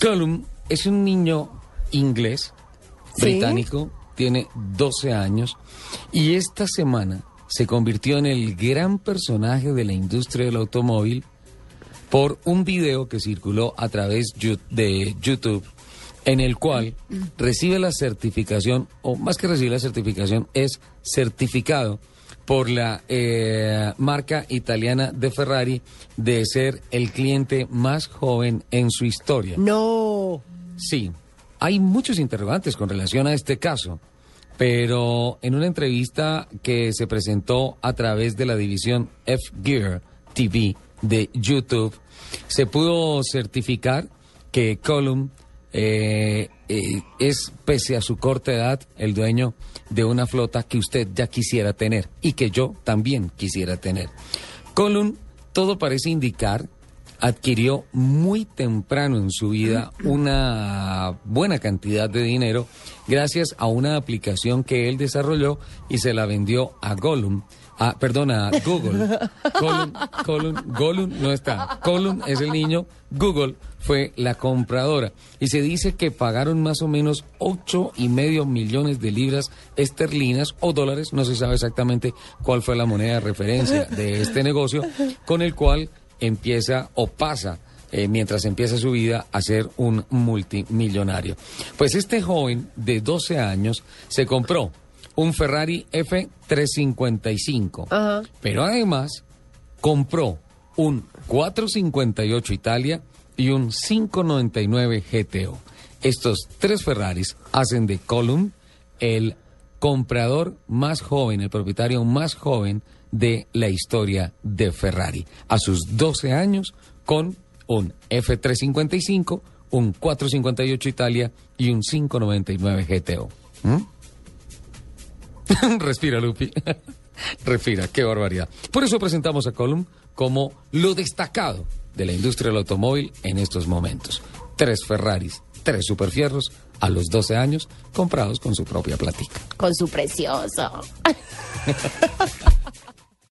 Colum es un niño inglés, ¿Sí? británico, tiene 12 años y esta semana se convirtió en el gran personaje de la industria del automóvil por un video que circuló a través de YouTube en el cual recibe la certificación, o más que recibe la certificación, es certificado por la eh, marca italiana de Ferrari de ser el cliente más joven en su historia. No. Sí, hay muchos interrogantes con relación a este caso, pero en una entrevista que se presentó a través de la división F-Gear TV de YouTube, se pudo certificar que Column eh, eh, es, pese a su corta edad, el dueño de una flota que usted ya quisiera tener y que yo también quisiera tener. Column, todo parece indicar, adquirió muy temprano en su vida una buena cantidad de dinero gracias a una aplicación que él desarrolló y se la vendió a Gollum. Ah, Google. No está. Gollum es el niño, Google fue la compradora. Y se dice que pagaron más o menos ocho y medio millones de libras esterlinas o dólares, no se sabe exactamente cuál fue la moneda de referencia de este negocio, con el cual empieza o pasa eh, mientras empieza su vida a ser un multimillonario. Pues este joven de 12 años se compró un Ferrari F355, Ajá. pero además compró un 458 Italia y un 599 GTO. Estos tres Ferraris hacen de Column el comprador más joven, el propietario más joven de la historia de Ferrari. A sus 12 años con un F355, un 458 Italia y un 599 GTO. ¿Mm? Respira, Lupi. Respira, qué barbaridad. Por eso presentamos a Column como lo destacado de la industria del automóvil en estos momentos. Tres Ferraris, tres superfierros a los 12 años comprados con su propia platica. Con su precioso.